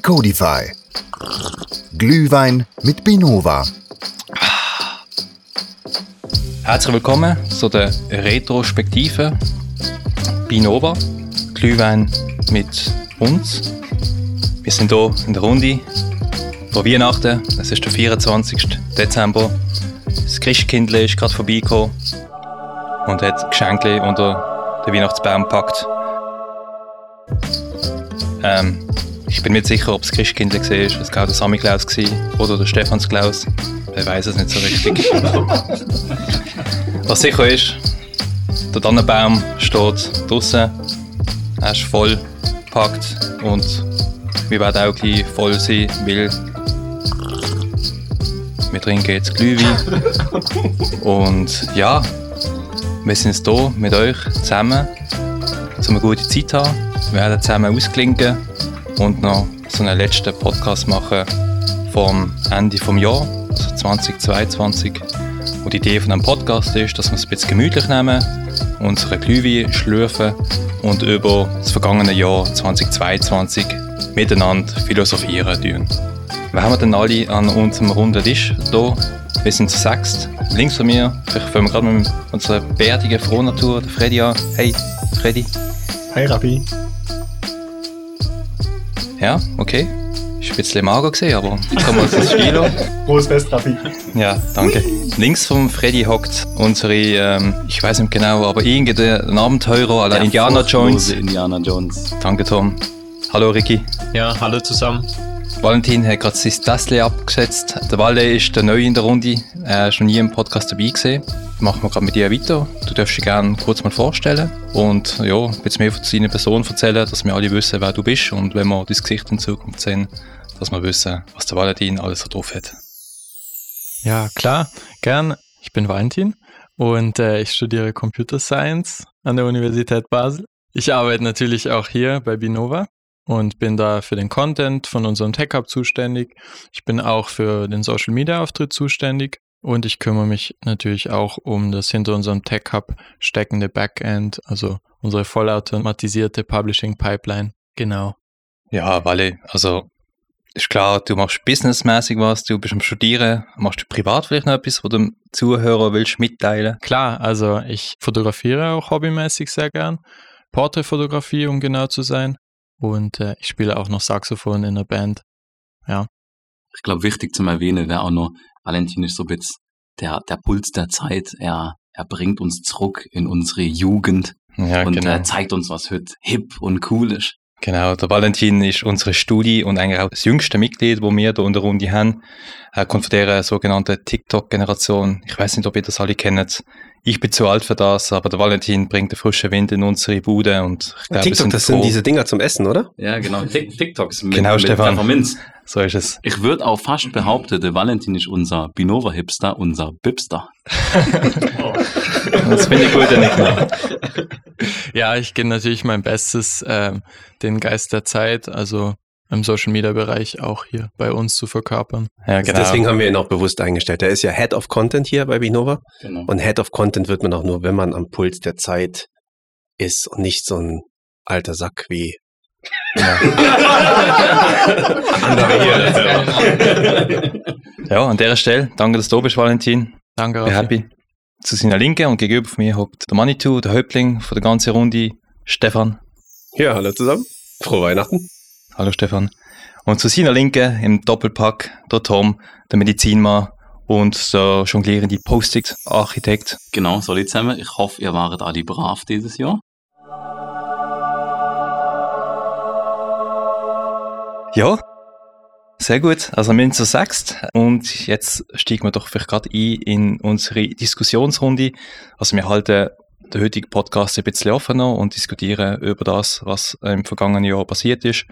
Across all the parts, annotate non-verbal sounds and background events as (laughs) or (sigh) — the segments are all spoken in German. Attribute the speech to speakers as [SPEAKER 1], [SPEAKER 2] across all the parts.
[SPEAKER 1] Decodify. Glühwein mit Binova.
[SPEAKER 2] Herzlich willkommen zu der Retrospektive Binova. Glühwein mit uns. Wir sind hier in der Runde vor Weihnachten. Es ist der 24. Dezember. Das Christkindle ist gerade vorbeigekommen und hat Geschenke unter den Weihnachtsbaum gepackt. Ähm, ich bin nicht sicher, ob es Christkindle war, es war der Sammy Klaus oder der Stephans Klaus. Wer weiß es nicht so richtig. (laughs) Was sicher ist, der Tannenbaum steht draußen. Er ist voll gepackt und wir werden auch gleich voll sein, weil wir trinken jetzt Glühwein. und ja, wir sind jetzt hier mit euch zusammen, um eine gute Zeit zu haben. Wir werden zusammen ausklinken und noch so einen letzten Podcast machen vom Ende des Jahres, also 2022. Und die Idee von einem Podcast ist, dass wir es ein bisschen gemütlich nehmen, unsere Glühwein schlürfen und über das vergangene Jahr 2022 miteinander philosophieren tun. Wir haben denn alle an unserem runden Tisch hier. Wir sind zu sechst. Links von mir, vielleicht fangen wir gerade mit unserer bärtigen Frohnatur, der Freddy an. Hey, Freddy.
[SPEAKER 3] Hi, Rappi.
[SPEAKER 2] Ja, okay. Ist ein bisschen mager gesehen, aber ich komme aus dem Stilo.
[SPEAKER 3] Frohes Fest, Rappi.
[SPEAKER 2] Ja, danke. Links vom Freddy hockt unsere, ähm, ich weiß nicht genau, aber irgendein Abenteurer aller Indiana Jones.
[SPEAKER 4] Indiana Jones.
[SPEAKER 2] Danke, Tom. Hallo, Ricky.
[SPEAKER 5] Ja, hallo zusammen.
[SPEAKER 2] Valentin hat gerade sein Tässchen abgesetzt. Der Walle ist der Neue in der Runde. Er ist nie im Podcast dabei gesehen. Machen wir gerade mit dir weiter. Du darfst dich gerne kurz mal vorstellen und ja, ein bisschen mehr von deiner Person erzählen, dass wir alle wissen, wer du bist und wenn wir dein Gesicht in Zukunft sehen, dass wir wissen, was der Valentin alles so drauf hat.
[SPEAKER 5] Ja, klar, gern. Ich bin Valentin und äh, ich studiere Computer Science an der Universität Basel. Ich arbeite natürlich auch hier bei Binova und bin da für den Content von unserem Tech Hub zuständig. Ich bin auch für den Social Media Auftritt zuständig und ich kümmere mich natürlich auch um das hinter unserem Tech Hub steckende Backend, also unsere vollautomatisierte Publishing Pipeline. Genau.
[SPEAKER 2] Ja, Walle, also ist klar, du machst businessmäßig was, du bist am Studieren, machst du privat vielleicht noch etwas, wo du dem Zuhörer willst mitteilen?
[SPEAKER 5] Klar, also ich fotografiere auch hobbymäßig sehr gern. Porträtfotografie, um genau zu sein. Und äh, ich spiele auch noch Saxophon in der Band. Ja.
[SPEAKER 4] Ich glaube, wichtig zum Erwähnen wäre auch noch, Valentin ist so ein bisschen der, der Puls der Zeit. Er, er bringt uns zurück in unsere Jugend
[SPEAKER 2] Ja,
[SPEAKER 4] und
[SPEAKER 2] genau.
[SPEAKER 4] er zeigt uns, was heute hip und cool ist.
[SPEAKER 2] Genau, der Valentin ist unsere Studie und eigentlich auch das jüngste Mitglied, wo wir in der Runde haben. Er kommt von der sogenannten TikTok-Generation. Ich weiß nicht, ob ihr das alle kennt. Ich bin zu alt für das, aber der Valentin bringt den frischen Wind in unsere Bude und ich glaube,
[SPEAKER 3] TikTok,
[SPEAKER 2] sind
[SPEAKER 3] das sind
[SPEAKER 2] froh.
[SPEAKER 3] diese Dinger zum Essen, oder?
[SPEAKER 4] Ja, genau. Tik- TikToks mit,
[SPEAKER 2] Genau,
[SPEAKER 4] mit
[SPEAKER 2] Stefan.
[SPEAKER 4] Pfefferminz.
[SPEAKER 2] So ist es.
[SPEAKER 4] Ich würde auch fast behaupten, der Valentin ist unser Binova-Hipster, unser Bipster.
[SPEAKER 2] Das finde ich gut, Nickname. (laughs)
[SPEAKER 5] Ja, ich gebe natürlich mein Bestes, ähm, den Geist der Zeit, also im Social Media Bereich auch hier bei uns zu verkörpern.
[SPEAKER 2] Ja, genau.
[SPEAKER 3] Deswegen haben wir ihn auch bewusst eingestellt. Er ist ja Head of Content hier bei Binova.
[SPEAKER 4] Genau.
[SPEAKER 3] Und Head of Content wird man auch nur, wenn man am Puls der Zeit ist und nicht so ein alter Sack wie (laughs) andere hier. (laughs)
[SPEAKER 2] Ja, an dieser Stelle, danke, dass du da bist, Valentin.
[SPEAKER 5] Danke, Raffi.
[SPEAKER 2] happy. Zu seiner Linken und gegenüber von mir hockt der Manitou, der Häuptling von der ganzen Runde, Stefan.
[SPEAKER 3] Ja, hallo zusammen. Frohe Weihnachten.
[SPEAKER 2] Hallo Stefan. Und zu seiner Linken im Doppelpack der Tom, der Medizinmann und der jonglierende Post-it-Architekt.
[SPEAKER 4] Genau, so zusammen. Ich hoffe, ihr waret alle brav dieses Jahr.
[SPEAKER 2] Ja, sehr gut. Also wir sind zu sechst und jetzt steigen wir doch vielleicht gerade ein in unsere Diskussionsrunde. Also wir halten den heutigen Podcast ein bisschen offener und diskutieren über das, was im vergangenen Jahr passiert ist,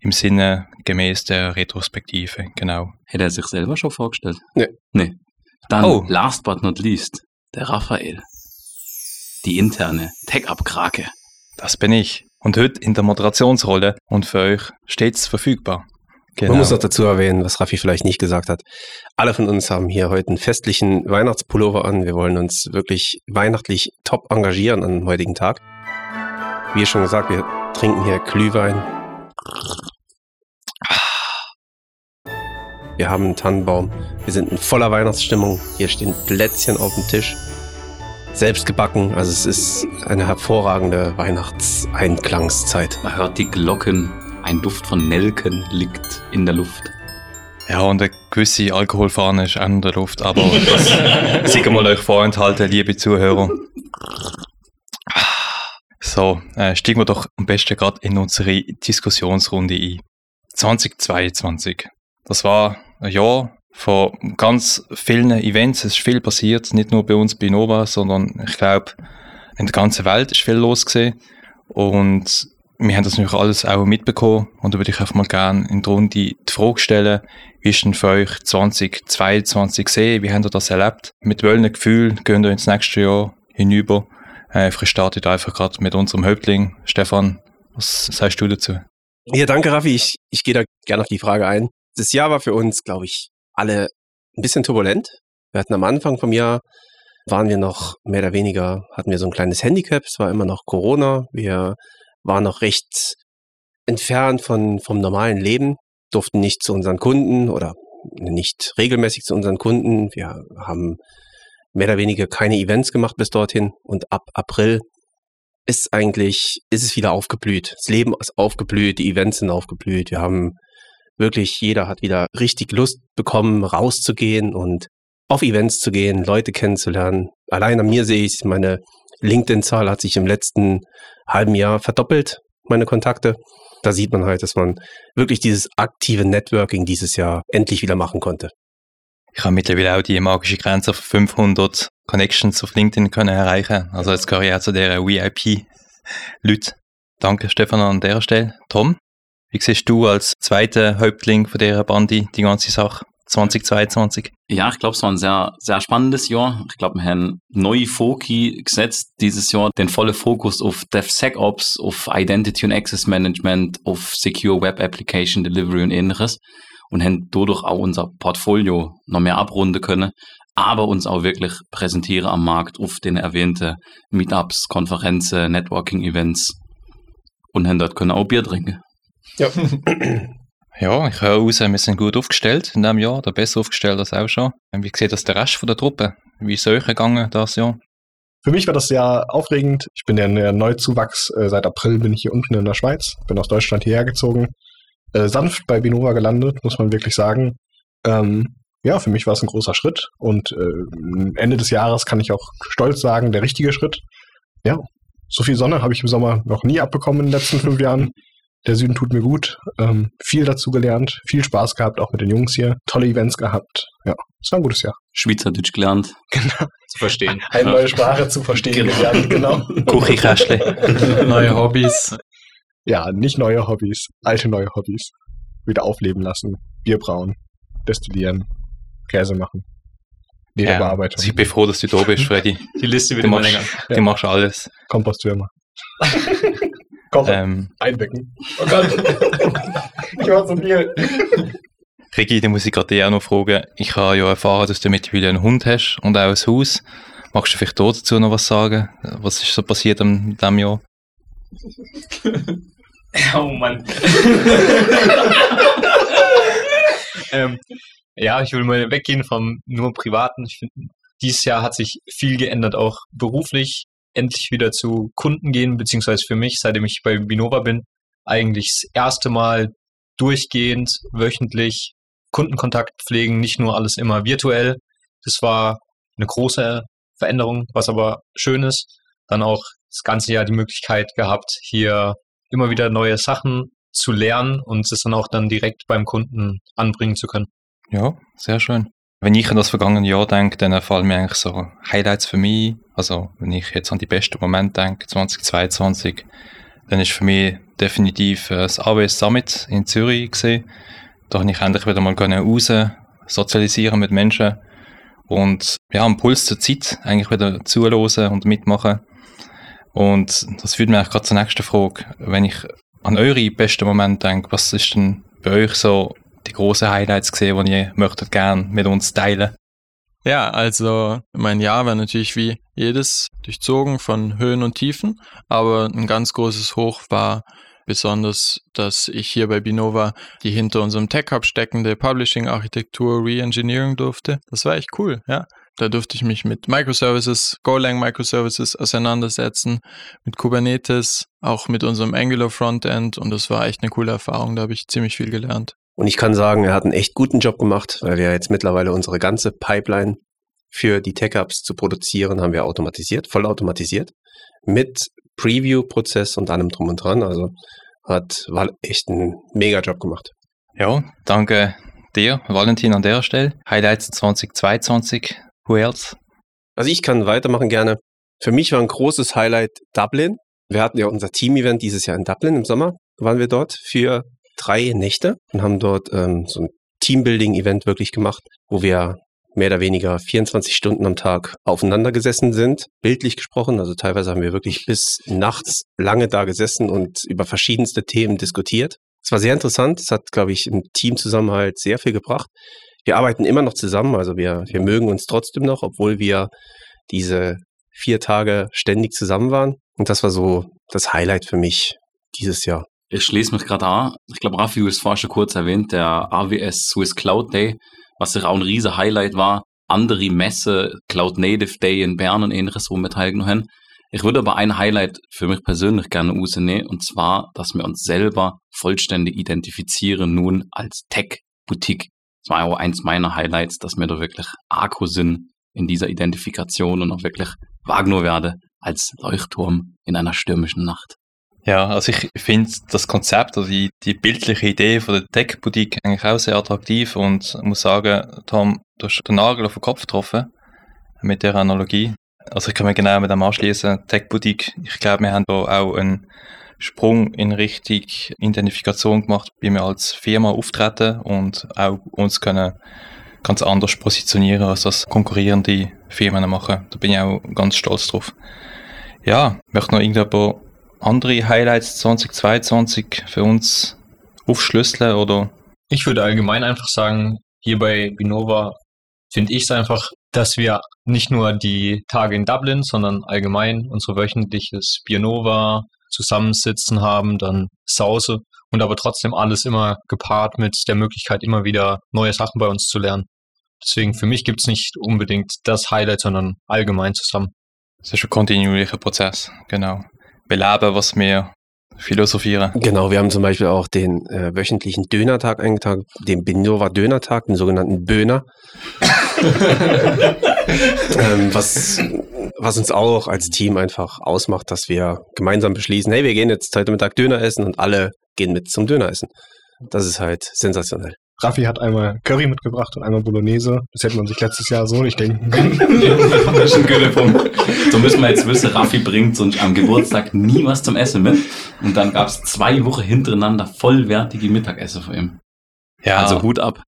[SPEAKER 2] im Sinne gemäß der Retrospektive, genau.
[SPEAKER 4] Hätte er sich selber schon vorgestellt?
[SPEAKER 3] Nee.
[SPEAKER 4] Nee. Dann,
[SPEAKER 2] Oh.
[SPEAKER 4] last but not least, der Raphael. Die interne Tech-Up-Krake.
[SPEAKER 2] Das bin ich. Und heute in der Moderationsrolle und für euch stets verfügbar. Genau.
[SPEAKER 3] Man muss noch dazu erwähnen, was Raffi vielleicht nicht gesagt hat. Alle von uns haben hier heute einen festlichen Weihnachtspullover an. Wir wollen uns wirklich weihnachtlich top engagieren an dem heutigen Tag. Wie schon gesagt, wir trinken hier Glühwein. Wir haben einen Tannenbaum, wir sind in voller Weihnachtsstimmung. Hier stehen Plätzchen auf dem Tisch. Selbst gebacken, also es ist eine hervorragende Weihnachtseinklangszeit.
[SPEAKER 4] Man hört die Glocken, ein Duft von Nelken liegt in der Luft.
[SPEAKER 2] Ja, und eine gewisse Alkoholfahne ist auch in der Luft, aber das (laughs) sicher mal euch vorenthalten, liebe Zuhörer. So, äh, steigen wir doch am besten gerade in unsere Diskussionsrunde ein. 2022. Das war ein Jahr von ganz vielen Events. Es ist viel passiert, nicht nur bei uns bei Nova, sondern ich glaube, in der ganzen Welt ist viel los gewesen. Und wir haben das natürlich alles auch mitbekommen. Und da würde ich einfach mal gerne in der Runde die Frage stellen, wie ist denn für euch 2022 gesehen? Wie habt ihr das erlebt? Mit welchen Gefühlen gehen ihr ins nächste Jahr hinüber? Äh, ich starte einfach gerade mit unserem Häuptling. Stefan, was sagst du dazu?
[SPEAKER 3] Ja, danke, Raffi. Ich, ich gehe da gerne auf die Frage ein. Das Jahr war für uns, glaube ich, alle ein bisschen turbulent. Wir hatten am Anfang vom Jahr, waren wir noch mehr oder weniger, hatten wir so ein kleines Handicap. Es war immer noch Corona. Wir waren noch recht entfernt von, vom normalen Leben, durften nicht zu unseren Kunden oder nicht regelmäßig zu unseren Kunden. Wir haben mehr oder weniger keine Events gemacht bis dorthin und ab April ist eigentlich, ist es wieder aufgeblüht. Das Leben ist aufgeblüht, die Events sind aufgeblüht. Wir haben wirklich, jeder hat wieder richtig Lust bekommen, rauszugehen und auf Events zu gehen, Leute kennenzulernen. Allein an mir sehe ich, meine LinkedIn-Zahl hat sich im letzten halben Jahr verdoppelt, meine Kontakte. Da sieht man halt, dass man wirklich dieses aktive Networking dieses Jahr endlich wieder machen konnte.
[SPEAKER 2] Ich habe mittlerweile auch die magische Grenze auf 500 Connections auf LinkedIn können erreichen. Also jetzt gehöre ich auch zu der VIP-Leute. Danke Stefan an der Stelle. Tom, wie siehst du als zweiter Häuptling von dieser Bande die ganze Sache 2022?
[SPEAKER 4] Ja, ich glaube, es war ein sehr, sehr spannendes Jahr. Ich glaube, wir haben neue Foki gesetzt dieses Jahr, den vollen Fokus auf DevSecOps, auf Identity und Access Management, auf Secure Web Application Delivery und ähnliches und haben dadurch auch unser Portfolio noch mehr abrunden können, aber uns auch wirklich präsentieren am Markt auf den erwähnten Meetups, Konferenzen, Networking-Events und haben dort können auch Bier trinken.
[SPEAKER 3] Ja. (clears throat)
[SPEAKER 2] Ja, ich höre raus, wir sind gut aufgestellt in diesem Jahr, oder besser aufgestellt als auch schon. Wie sieht das der Rest von der Truppe? Wie ist es euch gegangen das Jahr?
[SPEAKER 6] Für mich war das sehr aufregend. Ich bin ja ein Neuzuwachs. Äh, Seit April bin ich hier unten in der Schweiz, bin aus Deutschland hierher gezogen. Äh, sanft bei Binova gelandet, muss man wirklich sagen. Ähm, ja, für mich war es ein großer Schritt und äh, Ende des Jahres kann ich auch stolz sagen, der richtige Schritt. Ja, so viel Sonne habe ich im Sommer noch nie abbekommen in den letzten fünf Jahren. Der Süden tut mir gut. Ähm, viel dazu gelernt, viel Spaß gehabt, auch mit den Jungs hier. Tolle Events gehabt. Ja, es war ein gutes Jahr.
[SPEAKER 4] Schweizerdeutsch gelernt. (laughs)
[SPEAKER 6] Genau.
[SPEAKER 7] zu verstehen.
[SPEAKER 6] Eine neue Sprache zu verstehen gelernt, genau. (laughs)
[SPEAKER 2] Kuchikästchen.
[SPEAKER 5] Neue Hobbys.
[SPEAKER 6] Ja, nicht neue Hobbys, alte neue Hobbys. Wieder aufleben lassen. Bier brauen, destillieren, Käse machen. Lederbearbeitung,
[SPEAKER 2] also ich bin froh, dass du da bist, Freddy. (laughs)
[SPEAKER 7] Die Liste wird
[SPEAKER 2] Du
[SPEAKER 7] immer
[SPEAKER 2] machst,
[SPEAKER 7] länger.
[SPEAKER 2] du machst alles.
[SPEAKER 6] Kompostwürmer. (laughs) Kochen,
[SPEAKER 2] Ähm,
[SPEAKER 6] einwecken. Oh Gott. (laughs) ich war zu viel.
[SPEAKER 2] Regi, da muss ich gerade dich auch noch fragen. Ich habe ja erfahren, dass du mittlerweile einen Hund hast und auch ein Haus. Magst du vielleicht dazu noch was sagen? Was ist so passiert in diesem Jahr? (laughs)
[SPEAKER 7] Oh Mann. (laughs) ähm, ja, ich will mal weggehen vom nur Privaten. Ich finde, dieses Jahr hat sich viel geändert, auch beruflich. Endlich wieder zu Kunden gehen, beziehungsweise für mich, seitdem ich bei Binova bin, eigentlich das erste Mal durchgehend, wöchentlich Kundenkontakt pflegen, nicht nur alles immer virtuell. Das war eine große Veränderung, was aber schön ist. Dann auch das ganze Jahr die Möglichkeit gehabt, hier immer wieder neue Sachen zu lernen und es dann auch dann direkt beim Kunden anbringen zu können.
[SPEAKER 2] Ja, sehr schön. Wenn ich an das vergangene Jahr denke, dann fallen mir eigentlich so Highlights für mich. Also, wenn ich jetzt an die besten Momente denke, 2022, dann ist für mich definitiv äh, das AWS Summit in Zürich gesehen. Da habe ich endlich wieder mal raus, sozialisieren mit Menschen und ja, am Puls der Zeit eigentlich wieder zuhören und mitmachen. Und das führt mich eigentlich gerade zur nächsten Frage. Wenn ich an eure besten Momente denke, was ist denn bei euch so die großen Highlights gesehen, die ihr möchtet gern mit uns teilen?
[SPEAKER 5] Ja, also mein Jahr war natürlich wie jedes durchzogen von Höhen und Tiefen, aber ein ganz großes Hoch war besonders, dass ich hier bei Binova die hinter unserem Tech Hub steckende Publishing-Architektur re-engineering durfte. Das war echt cool, ja. Da durfte ich mich mit Microservices, Golang Microservices auseinandersetzen, mit Kubernetes, auch mit unserem Angular Frontend und das war echt eine coole Erfahrung. Da habe ich ziemlich viel gelernt.
[SPEAKER 3] Und ich kann sagen, er hat einen echt guten Job gemacht, weil wir jetzt mittlerweile unsere ganze Pipeline für die Tech-Ups zu produzieren, haben wir automatisiert, vollautomatisiert, mit Preview-Prozess und allem drum und dran. Also hat war echt einen mega Job gemacht.
[SPEAKER 2] Ja, danke dir, Valentin, an der Stelle. Highlights 2022, else?
[SPEAKER 3] Also ich kann weitermachen gerne. Für mich war ein großes Highlight Dublin. Wir hatten ja unser Team-Event dieses Jahr in Dublin im Sommer. Waren wir dort für drei Nächte und haben dort ähm, so ein Teambuilding-Event wirklich gemacht, wo wir mehr oder weniger 24 Stunden am Tag aufeinander gesessen sind, bildlich gesprochen. Also teilweise haben wir wirklich bis nachts lange da gesessen und über verschiedenste Themen diskutiert. Es war sehr interessant. Es hat, glaube ich, im Teamzusammenhalt sehr viel gebracht. Wir arbeiten immer noch zusammen. Also wir, wir mögen uns trotzdem noch, obwohl wir diese vier Tage ständig zusammen waren. Und das war so das Highlight für mich dieses Jahr.
[SPEAKER 4] Ich schließe mich gerade an. Ich glaube, Raffi ist vorher schon kurz erwähnt, der AWS Swiss Cloud Day, was sich auch ein riesen Highlight war. Andere Messe, Cloud Native Day in Bern und ähnliches, wo wir teilgenommen haben. Ich würde aber ein Highlight für mich persönlich gerne rausnehmen, und zwar, dass wir uns selber vollständig identifizieren nun als Tech-Boutique. Das war auch eins meiner Highlights, dass wir da wirklich Akku sind in dieser Identifikation und auch wirklich wahrgenommen werde als Leuchtturm in einer stürmischen Nacht.
[SPEAKER 2] Ja, also ich finde das Konzept oder die, die bildliche Idee von der Tech-Boutique eigentlich auch sehr attraktiv und muss sagen, Tom, du hast den Nagel auf den Kopf getroffen mit der Analogie. Also ich kann mir genau mit dem anschließen. Tech-Boutique, ich glaube, wir haben da auch einen Sprung in Richtung Identifikation gemacht, wie wir als Firma auftreten und auch uns können ganz anders positionieren, als das konkurrierende Firmen machen. Da bin ich auch ganz stolz drauf. Ja, möchte noch irgendjemand andere Highlights 2022 für uns aufschlüsseln oder?
[SPEAKER 7] Ich würde allgemein einfach sagen, hier bei Binova finde ich es einfach, dass wir nicht nur die Tage in Dublin, sondern allgemein unser wöchentliches Binova Zusammensitzen haben, dann Sause und aber trotzdem alles immer gepaart mit der Möglichkeit, immer wieder neue Sachen bei uns zu lernen. Deswegen für mich gibt es nicht unbedingt das Highlight, sondern allgemein zusammen.
[SPEAKER 2] Das ist ein kontinuierlicher Prozess, genau beleben, was wir philosophieren.
[SPEAKER 3] Genau, wir haben zum Beispiel auch den äh, wöchentlichen Dönertag eingetragen, den Binova Dönertag, den sogenannten Böhner. Ähm, was, was uns auch als Team einfach ausmacht, dass wir gemeinsam beschließen, hey, wir gehen jetzt heute Mittag Döner essen und alle gehen mit zum Döner essen. Das ist halt sensationell.
[SPEAKER 6] Raffi hat einmal Curry mitgebracht und einmal Bolognese. Das hätte man sich letztes Jahr so nicht denken können.
[SPEAKER 4] so müssen wir jetzt wissen, Raffi bringt sonst am Geburtstag nie was zum Essen mit. Und dann gab es zwei Wochen hintereinander vollwertige Mittagessen von ihm.
[SPEAKER 2] Ja. Also Hut ab.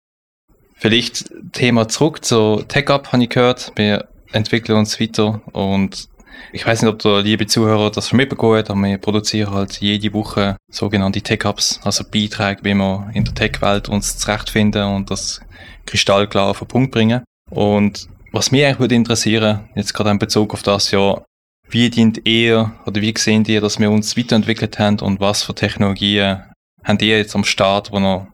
[SPEAKER 2] Vielleicht Thema zurück zu TechUp, habe ich gehört. Wir entwickeln uns weiter und ich weiß nicht, ob der liebe Zuhörer das schon mitbekommen hat, aber wir produzieren halt jede Woche sogenannte Tech-Ups, also Beiträge, wie wir in der Tech-Welt uns zurechtfinden und das kristallklar auf den Punkt bringen. Und was mich eigentlich würde interessieren, jetzt gerade in Bezug auf das Jahr, wie dient ihr oder wie sehen ihr, dass wir uns weiterentwickelt haben und was für Technologien habt ihr jetzt am Start, wo noch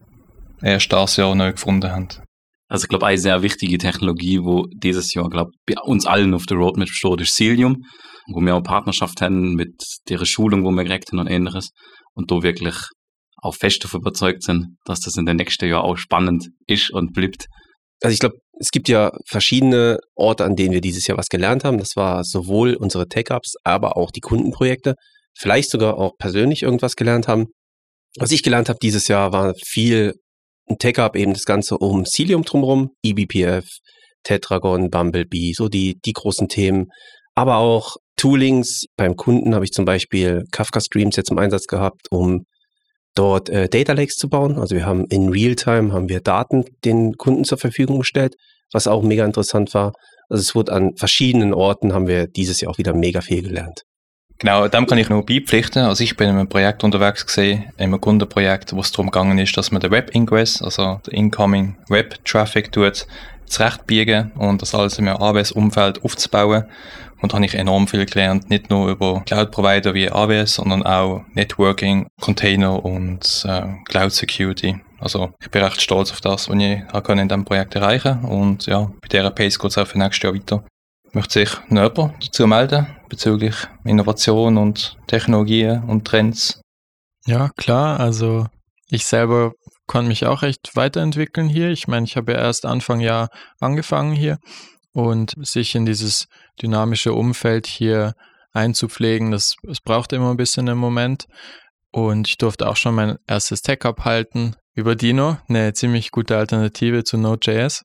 [SPEAKER 2] erst das Jahr neu gefunden habt?
[SPEAKER 4] Also ich glaube, eine sehr wichtige Technologie, wo dieses Jahr, glaube bei uns allen auf der Roadmap steht, ist Cilium, wo wir auch Partnerschaft haben mit der Schulung, wo wir gekriegt haben und ähnliches. Und da wirklich auch fest davon überzeugt sind, dass das in den nächsten Jahren auch spannend ist und bleibt.
[SPEAKER 3] Also ich glaube, es gibt ja verschiedene Orte, an denen wir dieses Jahr was gelernt haben. Das war sowohl unsere Tech-Ups, aber auch die Kundenprojekte. Vielleicht sogar auch persönlich irgendwas gelernt haben. Was ich gelernt habe dieses Jahr war viel Tech-Up eben das Ganze um Cilium drumherum, eBPF, Tetragon, Bumblebee, so die, die großen Themen. Aber auch Toolings. Beim Kunden habe ich zum Beispiel Kafka Streams jetzt im Einsatz gehabt, um dort äh, Data Lakes zu bauen. Also wir haben in Realtime haben wir Daten den Kunden zur Verfügung gestellt, was auch mega interessant war. Also es wurde an verschiedenen Orten haben wir dieses Jahr auch wieder mega viel gelernt.
[SPEAKER 2] Genau, dem kann ich nur beipflichten. Also ich bin in einem Projekt unterwegs gesehen, in einem Kundenprojekt, wo es darum gegangen ist, dass man den Web Ingress, also den Incoming Web Traffic tut, zurechtbiegen und das alles im AWS-Umfeld aufzubauen. Und da habe ich enorm viel gelernt, nicht nur über Cloud-Provider wie AWS, sondern auch Networking, Container und äh, Cloud Security. Also ich bin recht stolz auf das, was ich in diesem Projekt erreichen Und ja, bei dieser Pace geht es auch für nächstes Jahr weiter. Möchte sich noch dazu melden bezüglich Innovation und Technologien und Trends?
[SPEAKER 5] Ja, klar. Also ich selber konnte mich auch echt weiterentwickeln hier. Ich meine, ich habe ja erst Anfang Jahr angefangen hier und sich in dieses dynamische Umfeld hier einzupflegen, das, das braucht immer ein bisschen einen Moment. Und ich durfte auch schon mein erstes Tech-Up halten über Dino, eine ziemlich gute Alternative zu Node.js.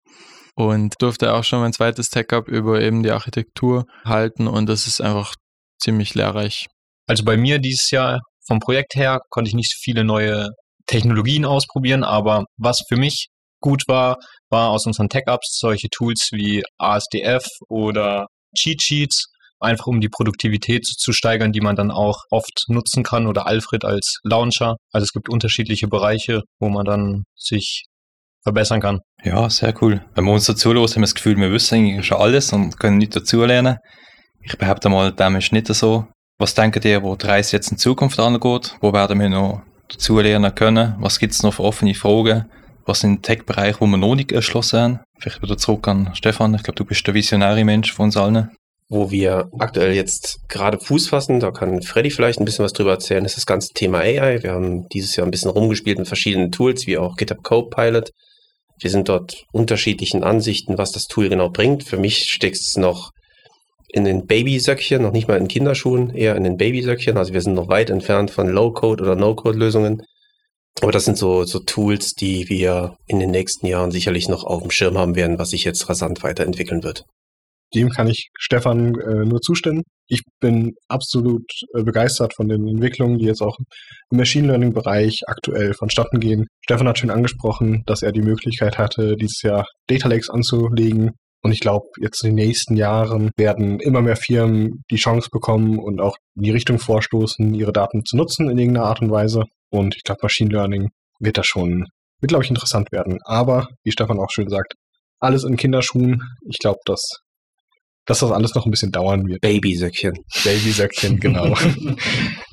[SPEAKER 5] Und durfte auch schon mein zweites Tech-Up über eben die Architektur halten und das ist einfach ziemlich lehrreich.
[SPEAKER 7] Also bei mir dieses Jahr vom Projekt her konnte ich nicht viele neue Technologien ausprobieren, aber was für mich gut war, war aus unseren Tech-Ups solche Tools wie ASDF oder Cheat Sheets, einfach um die Produktivität zu steigern, die man dann auch oft nutzen kann oder Alfred als Launcher. Also es gibt unterschiedliche Bereiche, wo man dann sich verbessern kann.
[SPEAKER 2] Ja, sehr cool. Wenn wir uns dazu los haben wir das Gefühl, wir wissen eigentlich schon alles und können nicht dazulernen. Ich behaupte mal, dem ist nicht so. Was denkt ihr, wo die Reise jetzt in Zukunft angeht? Wo werden wir noch dazulernen können? Was gibt es noch für offene Fragen? Was sind Tech-Bereiche, wo wir noch nicht erschlossen haben? Vielleicht wieder zurück an Stefan. Ich glaube, du bist der visionäre Mensch von uns allen.
[SPEAKER 3] Wo wir aktuell jetzt gerade Fuß fassen, da kann Freddy vielleicht ein bisschen was drüber erzählen, ist das ganze Thema AI. Wir haben dieses Jahr ein bisschen rumgespielt mit verschiedenen Tools, wie auch GitHub Copilot. Wir sind dort unterschiedlichen Ansichten, was das Tool genau bringt. Für mich steckt es noch in den Babysöckchen, noch nicht mal in Kinderschuhen, eher in den Babysöckchen. Also wir sind noch weit entfernt von Low-Code oder No-Code-Lösungen. Aber das sind so, so Tools, die wir in den nächsten Jahren sicherlich noch auf dem Schirm haben werden, was sich jetzt rasant weiterentwickeln wird.
[SPEAKER 6] Dem kann ich Stefan äh, nur zustimmen. Ich bin absolut äh, begeistert von den Entwicklungen, die jetzt auch im Machine Learning Bereich aktuell vonstatten gehen. Stefan hat schon angesprochen, dass er die Möglichkeit hatte, dieses Jahr Data Lakes anzulegen. Und ich glaube, jetzt in den nächsten Jahren werden immer mehr Firmen die Chance bekommen und auch in die Richtung vorstoßen, ihre Daten zu nutzen in irgendeiner Art und Weise. Und ich glaube, Machine Learning wird da schon, wird glaube ich interessant werden. Aber, wie Stefan auch schön sagt, alles in Kinderschuhen. Ich glaube, dass, dass das alles noch ein bisschen dauern wird.
[SPEAKER 3] Babysöckchen.
[SPEAKER 6] Babysöckchen, (laughs) genau.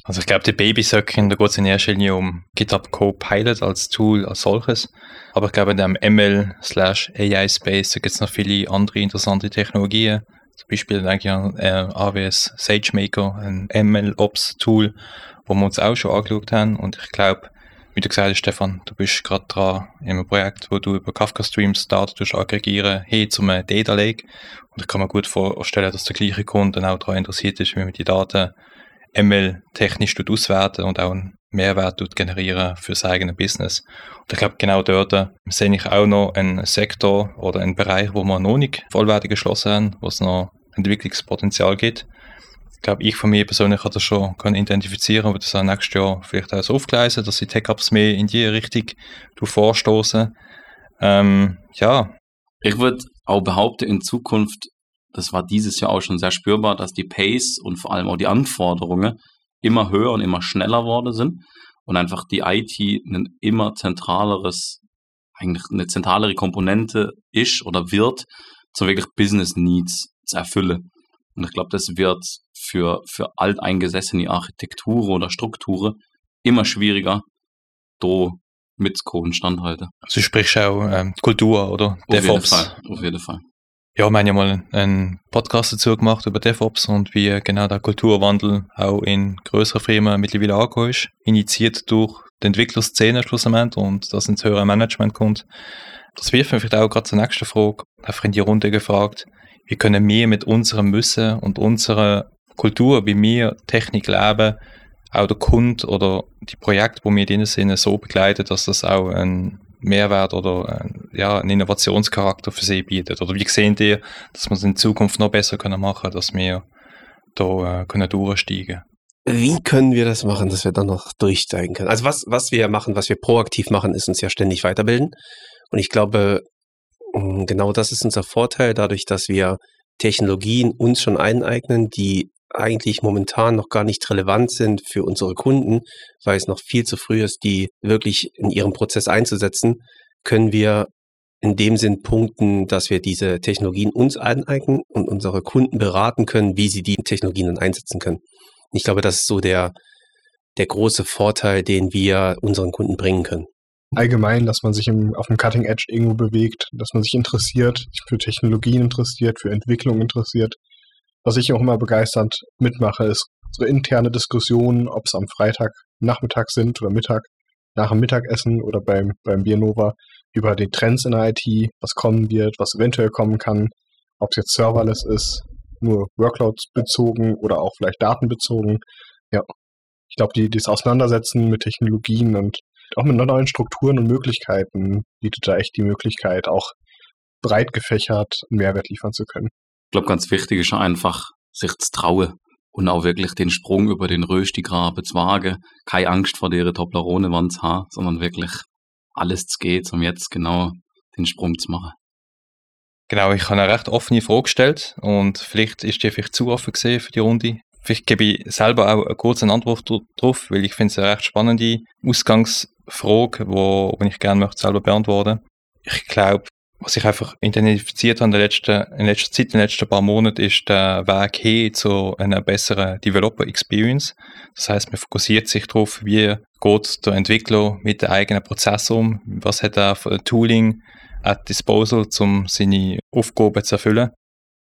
[SPEAKER 2] Also ich glaube, die Babysöckchen, da geht es in erster Linie um GitHub Copilot als Tool als solches. Aber ich glaube, in dem ML slash AI Space, da gibt es noch viele andere interessante Technologien. Zum Beispiel denke ich an äh, AWS SageMaker, ein ML-Ops-Tool, wo wir uns auch schon angeschaut haben. Und ich glaube, wie du gesagt hast, Stefan, du bist gerade dran in einem Projekt, wo du über Kafka Streams Daten aggregieren hin zum Data Lake. Und ich kann mir gut vorstellen, dass der gleiche Kunde auch daran interessiert ist, wie man die Daten ML technisch auswerten und auch einen Mehrwert generieren für sein eigenes Business. Und ich glaube, genau dort äh, sehe ich auch noch einen Sektor oder einen Bereich, wo wir noch nicht vollwertig geschlossen haben, wo es noch Entwicklungspotenzial gibt glaube, ich von mir persönlich habe das schon identifizieren und das auch nächstes Jahr vielleicht auch so aufgleisen, dass die Tech-Ups mehr in die Richtung vorstoßen. Ähm, ja.
[SPEAKER 4] Ich würde auch behaupten, in Zukunft, das war dieses Jahr auch schon sehr spürbar, dass die Pace und vor allem auch die Anforderungen immer höher und immer schneller worden sind und einfach die IT ein immer zentraleres, eigentlich eine zentralere Komponente ist oder wird, zum wirklich Business Needs zu erfüllen. Und ich glaube, das wird für, für alteingesessene Architekturen oder Strukturen immer schwieriger, da mitzukommen, standhalten.
[SPEAKER 2] Also sprichst auch ähm, Kultur oder
[SPEAKER 4] auf
[SPEAKER 2] DevOps.
[SPEAKER 4] Jeden Fall, auf jeden Fall.
[SPEAKER 2] Ja, wir haben ja mal einen Podcast dazu gemacht über DevOps und wie genau der Kulturwandel auch in größeren Firmen mittlerweile angekommen ist. Initiiert durch die Entwicklerszene schlussendlich und das ins höhere Management kommt. Das wirft mich vielleicht auch gerade zur nächsten Frage, einfach in die Runde gefragt. Wie können wir mit unserem Wissen und unserer Kultur, wie wir Technik leben, auch der Kunde oder die Projekte, wo wir drin sind, so begleiten, dass das auch einen Mehrwert oder ein, ja, einen Innovationscharakter für sie bietet? Oder wie sehen die, dass wir es in Zukunft noch besser können machen dass wir da äh, können durchsteigen
[SPEAKER 3] Wie können wir das machen, dass wir dann noch durchsteigen können? Also was, was wir machen, was wir proaktiv machen, ist uns ja ständig weiterbilden. Und ich glaube, genau das ist unser Vorteil, dadurch, dass wir Technologien uns schon eineignen, die eigentlich momentan noch gar nicht relevant sind für unsere Kunden, weil es noch viel zu früh ist, die wirklich in ihrem Prozess einzusetzen, können wir in dem Sinn punkten, dass wir diese Technologien uns aneignen und unsere Kunden beraten können, wie sie die Technologien dann einsetzen können. Ich glaube, das ist so der, der große Vorteil, den wir unseren Kunden bringen können.
[SPEAKER 6] Allgemein, dass man sich im, auf dem Cutting Edge irgendwo bewegt, dass man sich interessiert, sich für Technologien interessiert, für Entwicklung interessiert. Was ich auch immer begeistert mitmache, ist so interne Diskussionen, ob es am Freitag Nachmittag sind oder Mittag, nach dem Mittagessen oder beim, beim Biernova, über die Trends in der IT, was kommen wird, was eventuell kommen kann, ob es jetzt serverless ist, nur Workloads bezogen oder auch vielleicht datenbezogen. Ja, ich glaube, die, das Auseinandersetzen mit Technologien und auch mit neuen Strukturen und Möglichkeiten bietet da echt die Möglichkeit, auch breit gefächert Mehrwert liefern zu können.
[SPEAKER 4] Ich glaube, ganz wichtig ist einfach, sich zu trauen und auch wirklich den Sprung über den Röstigraben zu wagen. Keine Angst vor der Toblerone zu haben, sondern wirklich alles zu gehen, um jetzt genau den Sprung zu machen.
[SPEAKER 2] Genau, ich habe eine recht offene Frage gestellt und vielleicht ist die vielleicht zu offen gesehen für die Runde. Vielleicht gebe ich selber auch eine kurze Antwort darauf, weil ich finde es eine recht spannende Ausgangsfrage, wo, wo ich gerne möchte selber beantworten. Ich glaube, was ich einfach identifiziert habe in der letzten, in letzter Zeit, in den letzten paar Monaten, ist der Weg hin zu einer besseren Developer Experience. Das heißt, man fokussiert sich darauf, wie geht der Entwickler mit dem eigenen Prozess um, was hat er für ein Tooling at disposal, um seine Aufgaben zu erfüllen.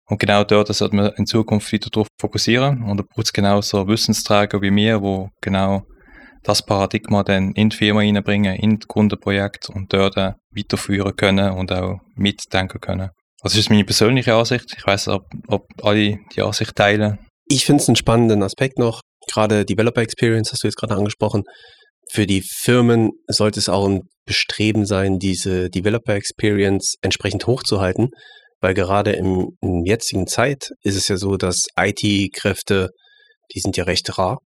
[SPEAKER 2] Und genau dort sollte man in Zukunft wieder darauf fokussieren. Und da braucht es genau so Wissensträger wie mir, wo genau das Paradigma dann in die Firma reinbringen, in das Kundenprojekt und dort weiterführen können und auch mitdenken können. Das ist meine persönliche Ansicht. Ich weiß, ob, ob alle die Ansicht teilen.
[SPEAKER 3] Ich finde es einen spannenden Aspekt noch. Gerade Developer Experience hast du jetzt gerade angesprochen. Für die Firmen sollte es auch ein Bestreben sein, diese Developer Experience entsprechend hochzuhalten, weil gerade im, in jetzigen Zeit ist es ja so, dass IT-Kräfte, die sind ja recht rar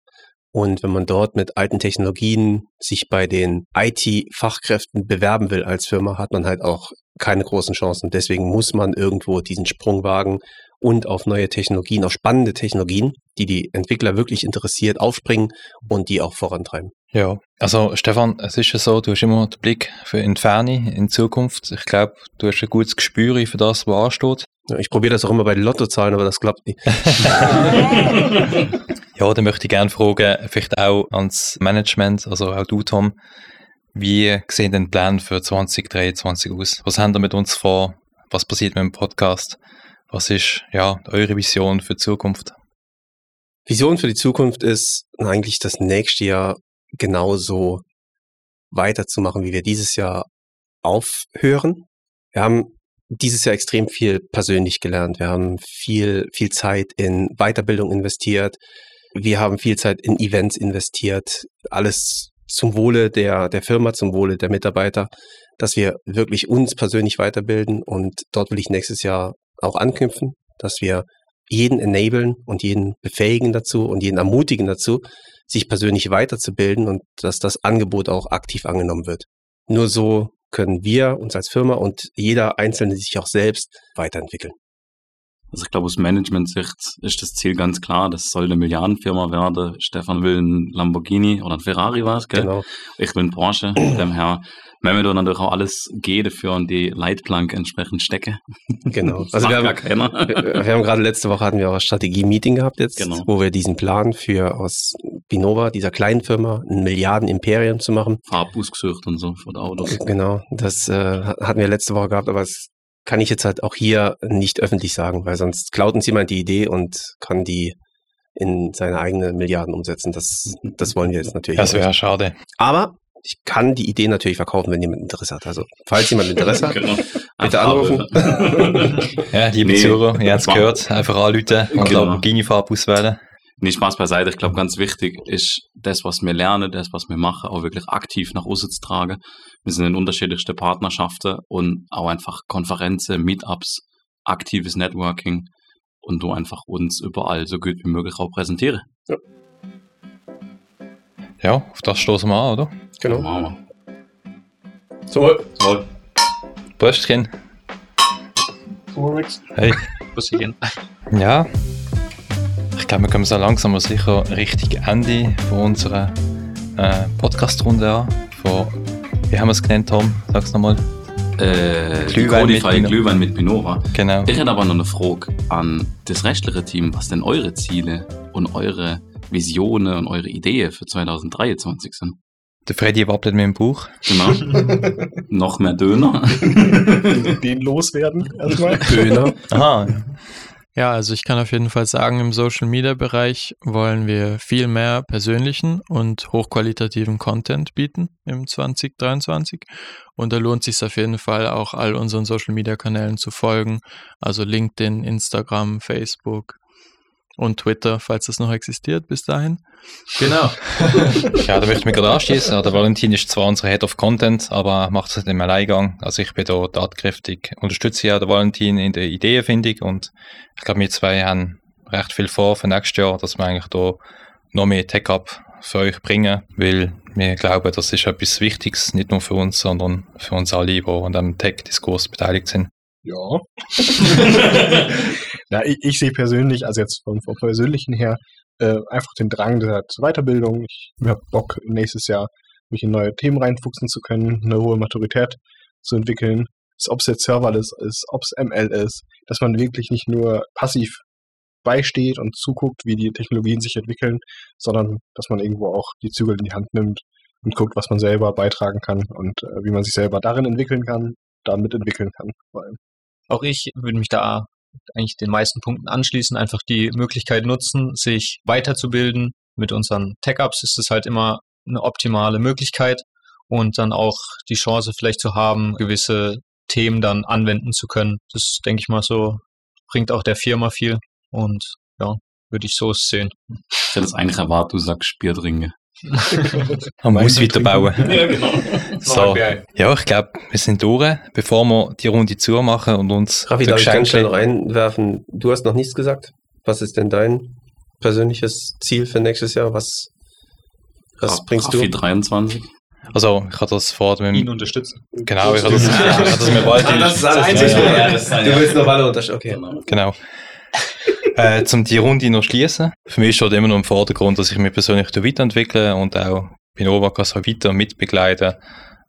[SPEAKER 3] und wenn man dort mit alten Technologien sich bei den IT-Fachkräften bewerben will als Firma, hat man halt auch keine großen Chancen. Deswegen muss man irgendwo diesen Sprung wagen und auf neue Technologien, auf spannende Technologien, die die Entwickler wirklich interessiert, aufspringen und die auch vorantreiben.
[SPEAKER 2] Ja, also Stefan, es ist ja so, du hast immer den Blick für in in Zukunft. Ich glaube, du hast ein gutes Gespür für das, was ansteht.
[SPEAKER 3] Ich probiere das auch immer bei den Lottozahlen, aber das klappt nicht. (laughs)
[SPEAKER 2] ja, dann möchte ich gerne fragen, vielleicht auch ans Management, also auch du, Tom, wie sehen denn Pläne für 2023 aus? Was haben ihr mit uns vor? Was passiert mit dem Podcast? Was ist ja eure Vision für die Zukunft?
[SPEAKER 3] Vision für die Zukunft ist eigentlich das nächste Jahr genauso weiterzumachen, wie wir dieses Jahr aufhören. Wir haben dieses Jahr extrem viel persönlich gelernt. Wir haben viel, viel Zeit in Weiterbildung investiert. Wir haben viel Zeit in Events investiert. Alles zum Wohle der, der Firma, zum Wohle der Mitarbeiter, dass wir wirklich uns persönlich weiterbilden. Und dort will ich nächstes Jahr auch anknüpfen, dass wir jeden enablen und jeden befähigen dazu und jeden ermutigen dazu, sich persönlich weiterzubilden und dass das Angebot auch aktiv angenommen wird. Nur so können wir uns als Firma und jeder Einzelne sich auch selbst weiterentwickeln.
[SPEAKER 4] Also ich glaube, aus Management-Sicht ist das Ziel ganz klar, das soll eine Milliardenfirma werden. Stefan will ein Lamborghini oder ein Ferrari was, gell? Genau. Ich will ein Porsche. Dem her wenn wir da natürlich auch alles gehen dafür und die Leitplanke entsprechend stecken.
[SPEAKER 3] Genau. (laughs) Also wir haben, (laughs) wir haben gerade letzte Woche hatten wir auch ein Strategie-Meeting gehabt jetzt, genau. wo wir diesen Plan für aus Binova, dieser kleinen Firma, ein Milliarden-Imperium zu machen.
[SPEAKER 4] Farbbus gesucht und so von Autos.
[SPEAKER 3] Genau. Das äh, hatten wir letzte Woche gehabt, aber es kann ich jetzt halt auch hier nicht öffentlich sagen, weil sonst klaut uns jemand die Idee und kann die in seine eigenen Milliarden umsetzen. Das, das wollen wir jetzt natürlich.
[SPEAKER 2] Das wäre schade.
[SPEAKER 3] Aber ich kann die Idee natürlich verkaufen, wenn jemand Interesse hat. Also, falls jemand Interesse hat, (laughs) genau. bitte anrufen. (laughs)
[SPEAKER 2] ja, liebe nee, Zuhörer, ihr habt es gehört, einfach anrufen und genau. Lamborghini-Farbe auswählen.
[SPEAKER 4] Nicht Spaß beiseite. Ich glaube, ganz wichtig ist, das, was wir lernen, das, was wir machen, auch wirklich aktiv nach außen zu tragen. Wir sind in unterschiedlichste Partnerschaften und auch einfach Konferenzen, Meetups, aktives Networking und du einfach uns überall so gut wie möglich auch präsentieren. Ja.
[SPEAKER 2] Ja, auf das stoßen wir an, oder?
[SPEAKER 3] Genau. Wir. So. So.
[SPEAKER 2] Bröstchen. Hey.
[SPEAKER 7] Busschen.
[SPEAKER 2] Ja. Ich glaube, wir kommen so langsam aber sicher Richtung Ende von unserer äh, Podcast-Runde an. Von, wie haben wir es genannt, Tom? Sag's nochmal.
[SPEAKER 4] Äh,
[SPEAKER 2] Glühwein mit
[SPEAKER 4] Glühwein mit Binova.
[SPEAKER 2] Genau.
[SPEAKER 4] Ich hätte aber noch eine Frage an das restliche Team, was denn eure Ziele und eure Visionen und eure Ideen für 2023 sind.
[SPEAKER 2] Der Freddy wappelt mit dem Bauch.
[SPEAKER 4] Genau. (laughs) noch mehr Döner.
[SPEAKER 6] den, den loswerden erstmal.
[SPEAKER 3] Döner.
[SPEAKER 2] Aha.
[SPEAKER 5] Ja, also ich kann auf jeden Fall sagen, im Social Media Bereich wollen wir viel mehr persönlichen und hochqualitativen Content bieten im 2023. Und da lohnt sich auf jeden Fall auch all unseren Social Media Kanälen zu folgen. Also LinkedIn, Instagram, Facebook und Twitter, falls das noch existiert bis dahin.
[SPEAKER 7] Genau. (laughs)
[SPEAKER 2] Ja, da möchte ich mich gerade anschließen. Der Valentin ist zwar unser Head of Content, aber macht es nicht im Alleingang. Also ich bin da tatkräftig, unterstütze ja den Valentin in der Ideenfindung und ich glaube, wir zwei haben recht viel vor für nächstes Jahr, dass wir eigentlich da noch mehr Tech-Up für euch bringen, weil wir glauben, das ist etwas Wichtiges, nicht nur für uns, sondern für uns alle, die an dem Tech-Diskurs beteiligt sind.
[SPEAKER 6] Ja. (laughs) Na, ich, ich sehe persönlich, also jetzt vom, vom Persönlichen her, äh, einfach den Drang der zur Weiterbildung. Ich habe Bock, nächstes Jahr mich in neue Themen reinfuchsen zu können, eine hohe Maturität zu entwickeln. Ob es jetzt Serverless ist, ob es ML ist, dass man wirklich nicht nur passiv beisteht und zuguckt, wie die Technologien sich entwickeln, sondern dass man irgendwo auch die Zügel in die Hand nimmt und guckt, was man selber beitragen kann und äh, wie man sich selber darin entwickeln kann, damit entwickeln kann. Vor allem.
[SPEAKER 7] Auch ich würde mich da eigentlich den meisten Punkten anschließen, einfach die Möglichkeit nutzen, sich weiterzubilden. Mit unseren Tech-Ups ist es halt immer eine optimale Möglichkeit und dann auch die Chance vielleicht zu haben, gewisse Themen dann anwenden zu können. Das denke ich mal so, bringt auch der Firma viel und ja, würde ich so sehen.
[SPEAKER 4] Ich hätte es eigentlich erwartet, du sagst Bier
[SPEAKER 2] Man muss weiterbauen.
[SPEAKER 7] genau. (laughs)
[SPEAKER 2] So. Ja, ich glaube, wir sind durch. Bevor wir die Runde zumachen und uns
[SPEAKER 3] Raffi, darf ich ganz schnell
[SPEAKER 2] Geschenke-
[SPEAKER 3] noch einwerfen? Du hast noch nichts gesagt. Was ist denn dein persönliches Ziel für nächstes Jahr? Was, was
[SPEAKER 4] Ra-
[SPEAKER 3] bringst
[SPEAKER 4] Raffi
[SPEAKER 3] du?
[SPEAKER 4] 23.
[SPEAKER 2] Also, ich habe das vor dem.
[SPEAKER 7] Ihn unterstützen.
[SPEAKER 2] Genau, ich habe (laughs) das, ich das mit Valentin.
[SPEAKER 3] Ah, das ist
[SPEAKER 2] Ja, ja,
[SPEAKER 3] ja,
[SPEAKER 4] das (laughs)
[SPEAKER 3] Du willst noch alle unterstützen. Okay.
[SPEAKER 2] Genau. Äh, zum die Runde noch schließen. Für mich steht immer noch im Vordergrund, dass ich mich persönlich weiterentwickle und auch Binova kann so weiter mitbegleiten,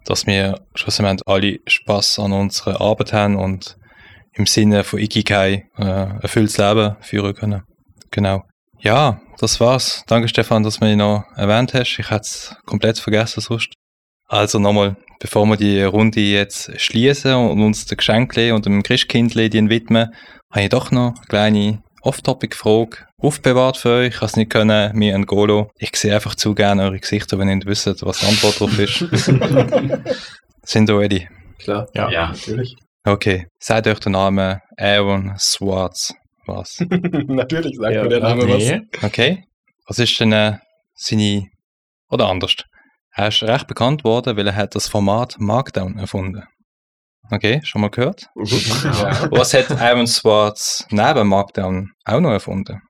[SPEAKER 2] dass wir schlussendlich alle Spaß an unserer Arbeit haben und im Sinne von Ikigai äh, erfülltes Leben führen können. Genau. Ja, das war's. Danke Stefan, dass du mich noch erwähnt hast. Ich hätte es komplett vergessen sonst. Also nochmal, bevor wir die Runde jetzt schließen und uns den Geschenkle und dem Christkindle widmen, habe ich doch noch eine kleine Off-Topic-Frage aufbewahrt für euch. Ich habe es nicht können, mir ein Golo. Ich sehe einfach zu gerne eure Gesichter, wenn ihr nicht wisst, was die Antwort drauf ist. (laughs) Sind ihr ready?
[SPEAKER 3] Klar.
[SPEAKER 4] Ja.
[SPEAKER 6] Natürlich.
[SPEAKER 2] Okay. Seid euch der Name Aaron Swartz was? (laughs)
[SPEAKER 6] Natürlich sagt
[SPEAKER 3] Ja,
[SPEAKER 6] mir der Name
[SPEAKER 5] nee.
[SPEAKER 2] Okay. Was ist denn äh, seine... Oder anders. Er ist recht bekannt worden, weil er hat das Format Markdown erfunden. Okay, schon mal gehört? (laughs)
[SPEAKER 6] was.
[SPEAKER 2] Hat Aaron Swartz neben Markdown auch noch erfunden?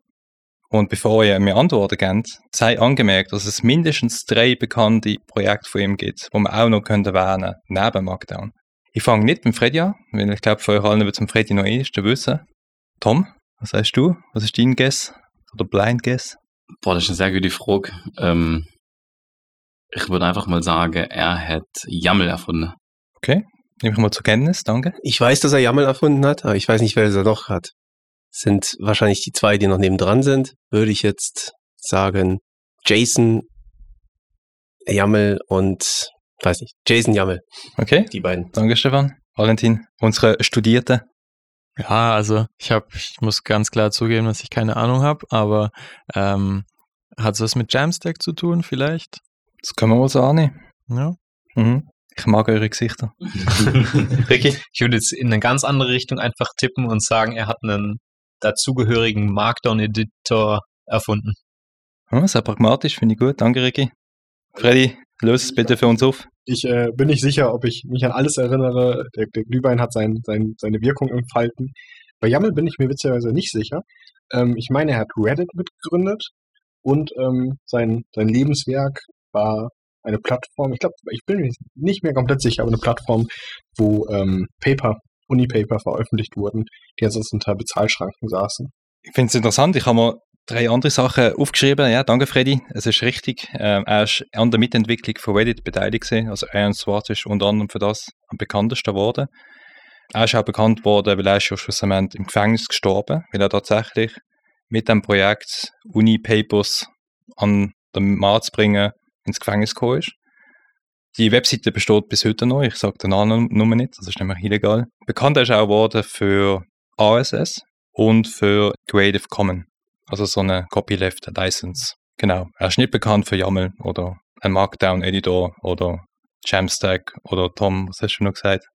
[SPEAKER 2] Und bevor ihr mir Antworten gebt, sei angemerkt, dass es mindestens drei bekannte Projekte von ihm gibt, die man auch noch könnte erwähnen neben Markdown. Ich fange nicht mit Freddy an, weil ich glaube, von euch allen wird zum Freddy noch ehesten wissen. Tom, was sagst du? Was ist dein Guess? Oder Blind Guess?
[SPEAKER 4] Boah, das ist eine sehr gute Frage. Ähm, ich würde einfach mal sagen, er hat YAML erfunden.
[SPEAKER 2] Okay, nehme ich mal zur Kenntnis, danke.
[SPEAKER 3] Ich weiß, dass er YAML erfunden hat, aber ich weiß nicht, wer er noch hat. Sind wahrscheinlich die zwei, die noch nebendran sind. Würde ich jetzt sagen, Jason YAML und, weiß nicht, Jason YAML,
[SPEAKER 2] Okay,
[SPEAKER 3] die beiden.
[SPEAKER 2] danke Stefan. Valentin, unsere Studierten.
[SPEAKER 5] Ja, also ich habe, ich muss ganz klar zugeben, dass ich keine Ahnung habe, aber ähm, hat es was mit Jamstack zu tun vielleicht?
[SPEAKER 2] Das können wir wohl so annehmen.
[SPEAKER 5] Ja.
[SPEAKER 2] Mhm. Ich mag eure Gesichter. (laughs) Ricky?
[SPEAKER 7] Ich würde jetzt in eine ganz andere Richtung einfach tippen und sagen, er hat einen dazugehörigen Markdown-Editor erfunden.
[SPEAKER 2] Ja, sehr pragmatisch, finde ich gut. Danke, Ricky. Freddy, löse es bitte für uns auf.
[SPEAKER 6] Ich äh, bin nicht sicher, ob ich mich an alles erinnere. Der, der Glühwein hat sein, sein, seine Wirkung entfalten. Bei YAML bin ich mir witzigerweise nicht sicher. Ähm, ich meine, er hat Reddit mitgegründet und ähm, sein, sein Lebenswerk war eine Plattform, ich glaube, ich bin mir nicht mehr komplett sicher, aber eine Plattform, wo ähm, Paper, Unipaper veröffentlicht wurden, die ansonsten unter Bezahlschranken saßen.
[SPEAKER 2] Ich finde es interessant. Ich habe mir drei andere Sachen aufgeschrieben. Ja, danke Freddy. Es ist richtig. Ähm, er ist an der Mitentwicklung von Reddit beteiligt gewesen. Also Aaron Swartz ist unter anderem für das am bekanntesten geworden. Er ist auch bekannt worden, weil er ist ja schlussendlich im Gefängnis gestorben, weil er tatsächlich mit dem Projekt Uni-Papers an den Markt zu bringen ins Gefängnis gekommen ist. Die Webseite besteht bis heute noch, ich sage den Namen nur nicht, das ist nämlich illegal. Bekannt ist er auch geworden für RSS und für Creative Commons, also so eine Copyleft License. Genau, er ist nicht bekannt für YAML oder ein Markdown-Editor oder Jamstack oder Tom, was hast du noch gesagt?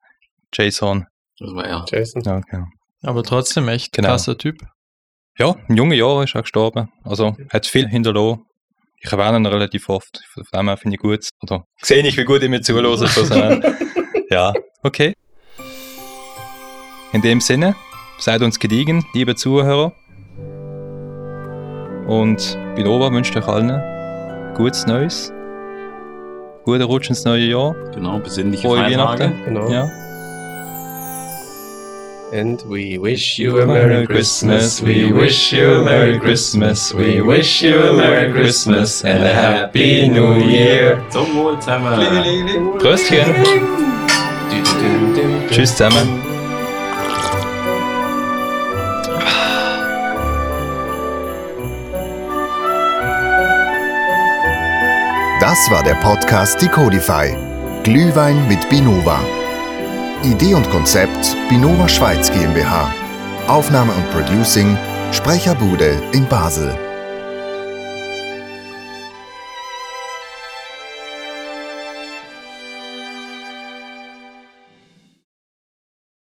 [SPEAKER 2] JSON.
[SPEAKER 4] Das war er.
[SPEAKER 3] Jason.
[SPEAKER 2] Ja, genau.
[SPEAKER 5] Aber trotzdem echt
[SPEAKER 2] Genau.
[SPEAKER 5] krasser Typ.
[SPEAKER 2] Ja, in jungen Jahren ist er gestorben. Also hat viel hinterlassen. Ich erwähne ihn relativ oft. Von dem her finde ich gut. Oder sehe ich, wie gut ich mir zuhöre. (laughs) ja, okay. In dem Sinne, seid uns gediegen, liebe Zuhörer. Und Binova wünscht euch allen gutes Neues. Guten Rutsch ins neue Jahr.
[SPEAKER 4] Genau, besinnliche
[SPEAKER 2] Frohe
[SPEAKER 4] Feiertage.
[SPEAKER 2] Weihnachten.
[SPEAKER 3] Genau.
[SPEAKER 2] Ja.
[SPEAKER 3] And we wish you a Merry Christmas. We wish you a Merry Christmas. We wish you a Merry Christmas and a Happy New Year.
[SPEAKER 4] Zum Wohl zusammen.
[SPEAKER 2] Pröstchen. Tschüss zusammen.
[SPEAKER 1] Das war der Podcast Decodify. Glühwein mit Binova. Idee und Konzept Binova Schweiz GmbH. Aufnahme und Producing Sprecherbude in Basel.